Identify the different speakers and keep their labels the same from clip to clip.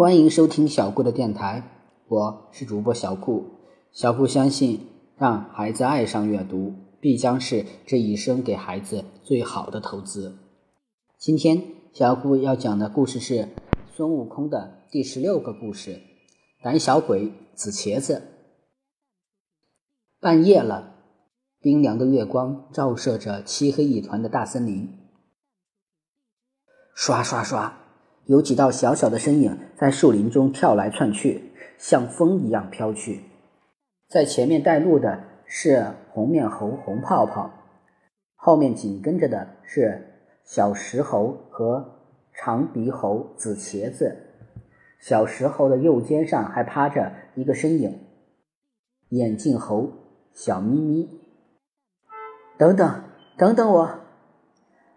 Speaker 1: 欢迎收听小顾的电台，我是主播小顾。小顾相信，让孩子爱上阅读，必将是这一生给孩子最好的投资。今天小顾要讲的故事是孙悟空的第十六个故事——胆小鬼紫茄子。半夜了，冰凉的月光照射着漆黑一团的大森林，刷刷刷。有几道小小的身影在树林中跳来窜去，像风一样飘去。在前面带路的是红面猴红泡泡，后面紧跟着的是小石猴和长鼻猴紫茄子。小石猴的右肩上还趴着一个身影，眼镜猴小咪咪。等等，等等我！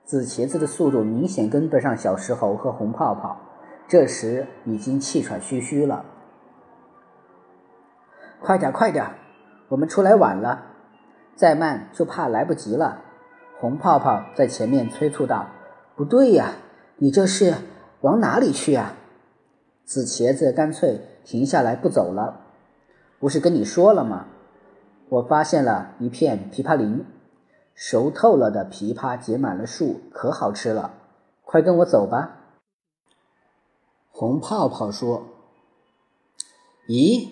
Speaker 1: 紫茄子的速度明显跟不上小石猴和红泡泡，这时已经气喘吁吁了。快点，快点，我们出来晚了，再慢就怕来不及了。红泡泡在前面催促道：“不对呀，你这是往哪里去呀？”紫茄子干脆停下来不走了。不是跟你说了吗？我发现了一片枇杷林。熟透了的枇杷结满了树，可好吃了。快跟我走吧。红泡泡说：“咦，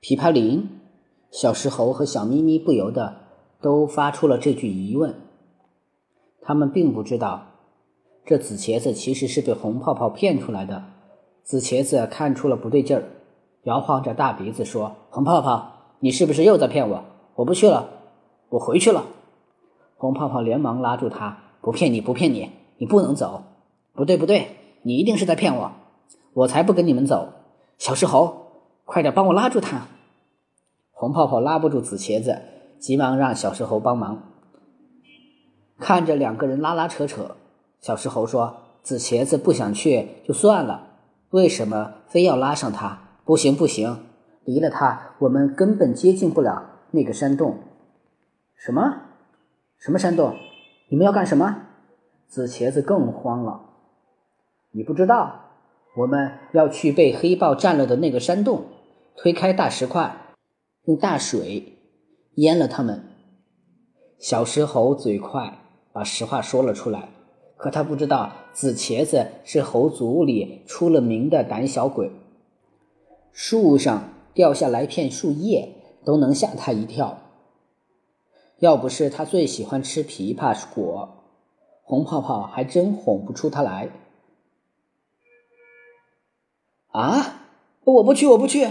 Speaker 1: 枇杷林？”小石猴和小咪咪不由得都发出了这句疑问。他们并不知道，这紫茄子其实是被红泡泡骗出来的。紫茄子看出了不对劲儿，摇晃着大鼻子说：“红泡泡，你是不是又在骗我？我不去了。”我回去了，红泡泡连忙拉住他：“不骗你，不骗你，你不能走。不对，不对，你一定是在骗我，我才不跟你们走。”小石猴，快点帮我拉住他！红泡泡拉不住紫茄子，急忙让小石猴帮忙。看着两个人拉拉扯扯，小石猴说：“紫茄子不想去就算了，为什么非要拉上他？不行，不行，离了他，我们根本接近不了那个山洞。”什么？什么山洞？你们要干什么？紫茄子更慌了。你不知道，我们要去被黑豹占了的那个山洞，推开大石块，用大水淹了他们。小石猴嘴快，把实话说了出来。可他不知道，紫茄子是猴族里出了名的胆小鬼，树上掉下来片树叶都能吓他一跳。要不是他最喜欢吃枇杷果，红泡泡还真哄不出他来。啊！我不去，我不去！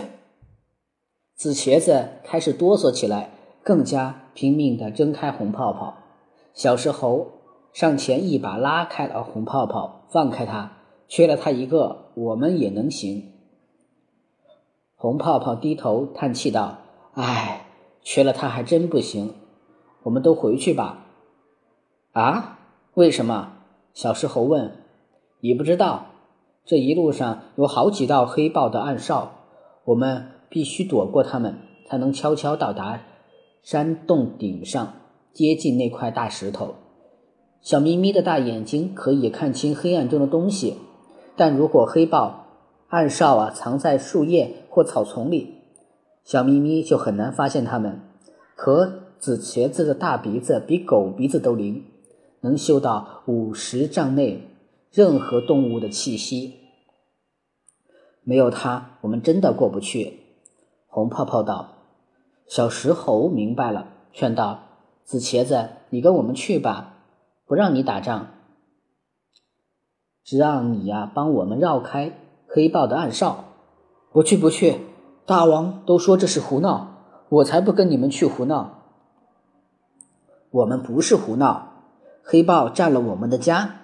Speaker 1: 紫茄子开始哆嗦起来，更加拼命的挣开红泡泡。小石猴上前一把拉开了红泡泡，放开他，缺了他一个，我们也能行。红泡泡低头叹气道：“唉，缺了他还真不行。”我们都回去吧。啊？为什么？小石猴问。你不知道，这一路上有好几道黑豹的暗哨，我们必须躲过他们，才能悄悄到达山洞顶上，接近那块大石头。小咪咪的大眼睛可以看清黑暗中的东西，但如果黑豹暗哨啊藏在树叶或草丛里，小咪咪就很难发现它们。可紫茄子的大鼻子比狗鼻子都灵，能嗅到五十丈内任何动物的气息。没有它，我们真的过不去。红泡泡道：“小石猴明白了，劝道：‘紫茄子，你跟我们去吧，不让你打仗，只让你呀帮我们绕开黑豹的暗哨。’不去，不去！大王都说这是胡闹，我才不跟你们去胡闹。”我们不是胡闹，黑豹占了我们的家，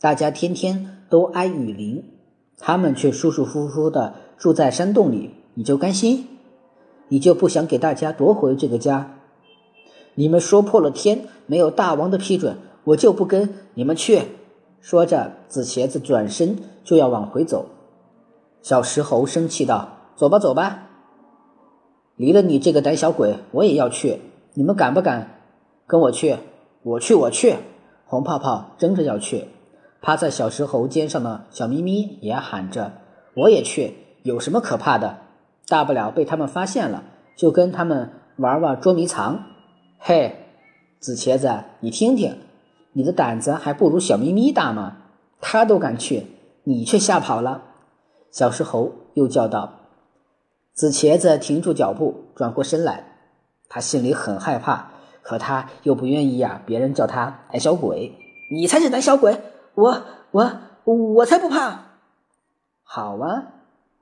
Speaker 1: 大家天天都挨雨淋，他们却舒舒服服的住在山洞里，你就甘心？你就不想给大家夺回这个家？你们说破了天，没有大王的批准，我就不跟你们去。说着，紫茄子转身就要往回走，小石猴生气道：“走吧，走吧，离了你这个胆小鬼，我也要去，你们敢不敢？”跟我去，我去，我去！红泡泡争着要去，趴在小石猴肩上的小咪咪也喊着：“我也去，有什么可怕的？大不了被他们发现了，就跟他们玩玩捉迷藏。”嘿，紫茄子，你听听，你的胆子还不如小咪咪大吗？他都敢去，你却吓跑了。小石猴又叫道：“紫茄子，停住脚步，转过身来。他心里很害怕，可他又不愿意呀，别人叫他胆小鬼。你才是胆小鬼！我我我才不怕！好啊，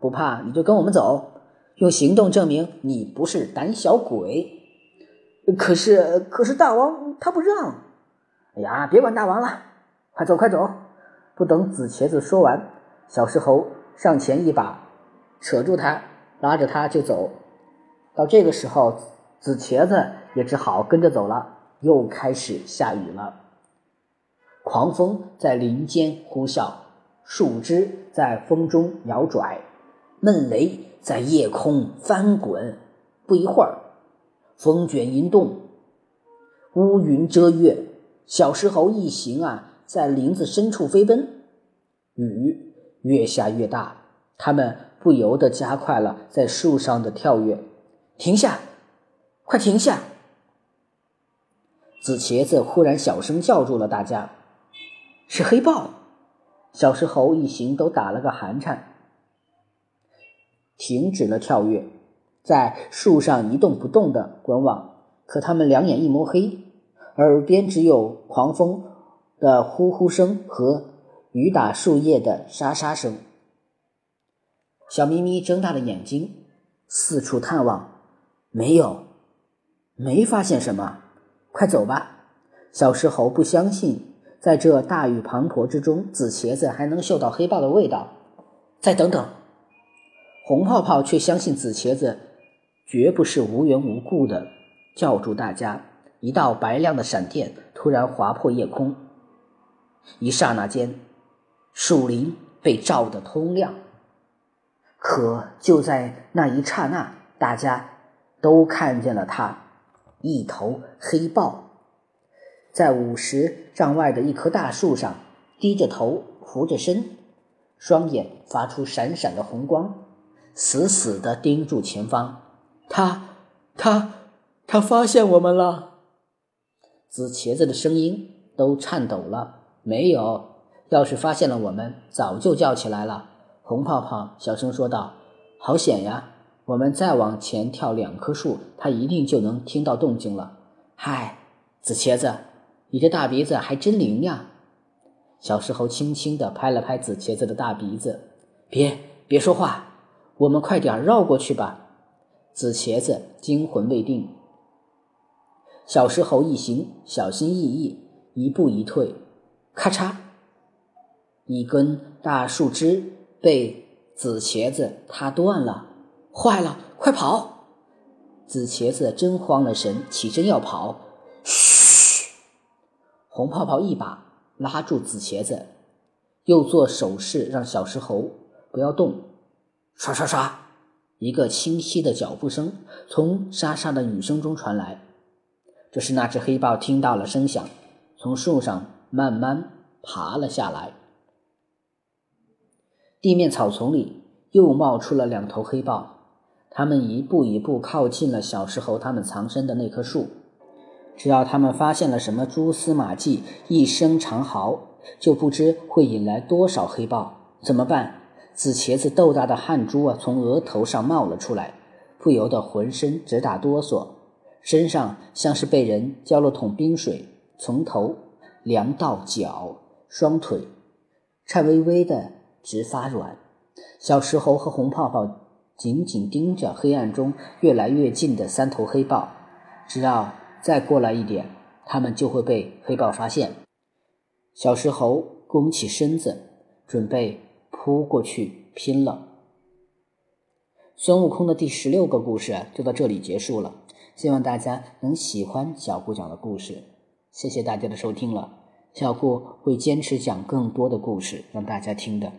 Speaker 1: 不怕你就跟我们走，用行动证明你不是胆小鬼。可是可是大王他不让。哎呀，别管大王了，快走快走！不等紫茄子说完，小石猴上前一把扯住他，拉着他就走。到这个时候，紫茄子也只好跟着走了。又开始下雨了。狂风在林间呼啸，树枝在风中摇拽，闷雷在夜空翻滚。不一会儿，风卷云动，乌云遮月，小石猴一行啊，在林子深处飞奔。雨越下越大，他们不由得加快了在树上的跳跃。停下！快停下！紫茄子忽然小声叫住了大家。是黑豹，小石猴一行都打了个寒颤，停止了跳跃，在树上一动不动的观望。可他们两眼一抹黑，耳边只有狂风的呼呼声和雨打树叶的沙沙声。小咪咪睁大了眼睛，四处探望，没有，没发现什么。快走吧，小石猴不相信。在这大雨滂沱之中，紫茄子还能嗅到黑豹的味道。再等等，红泡泡却相信紫茄子绝不是无缘无故的，叫住大家。一道白亮的闪电突然划破夜空，一刹那间，树林被照得通亮。可就在那一刹那，大家都看见了他——一头黑豹。在五十丈外的一棵大树上，低着头，伏着身，双眼发出闪闪的红光，死死地盯住前方。他，他，他发现我们了！紫茄子的声音都颤抖了。没有，要是发现了我们，早就叫起来了。红泡泡小声说道：“好险呀！我们再往前跳两棵树，他一定就能听到动静了。”嗨，紫茄子。你这大鼻子还真灵呀！小石猴轻轻地拍了拍紫茄子的大鼻子，别别说话，我们快点绕过去吧。紫茄子惊魂未定，小石猴一行小心翼翼，一步一退，咔嚓，一根大树枝被紫茄子踏断了。坏了，快跑！紫茄子真慌了神，起身要跑。嘘红泡泡一把拉住紫茄子，又做手势让小石猴不要动。刷刷刷，一个清晰的脚步声从沙沙的雨声中传来。这是那只黑豹听到了声响，从树上慢慢爬了下来。地面草丛里又冒出了两头黑豹，他们一步一步靠近了小石猴他们藏身的那棵树。只要他们发现了什么蛛丝马迹，一声长嚎，就不知会引来多少黑豹。怎么办？紫茄子豆大的汗珠啊，从额头上冒了出来，不由得浑身直打哆嗦，身上像是被人浇了桶冰水，从头凉到脚，双腿颤巍巍的直发软。小石猴和红泡泡紧紧盯着黑暗中越来越近的三头黑豹，只要。再过来一点，他们就会被黑豹发现。小石猴弓起身子，准备扑过去拼了。孙悟空的第十六个故事就到这里结束了，希望大家能喜欢小顾讲的故事。谢谢大家的收听了，小顾会坚持讲更多的故事让大家听的。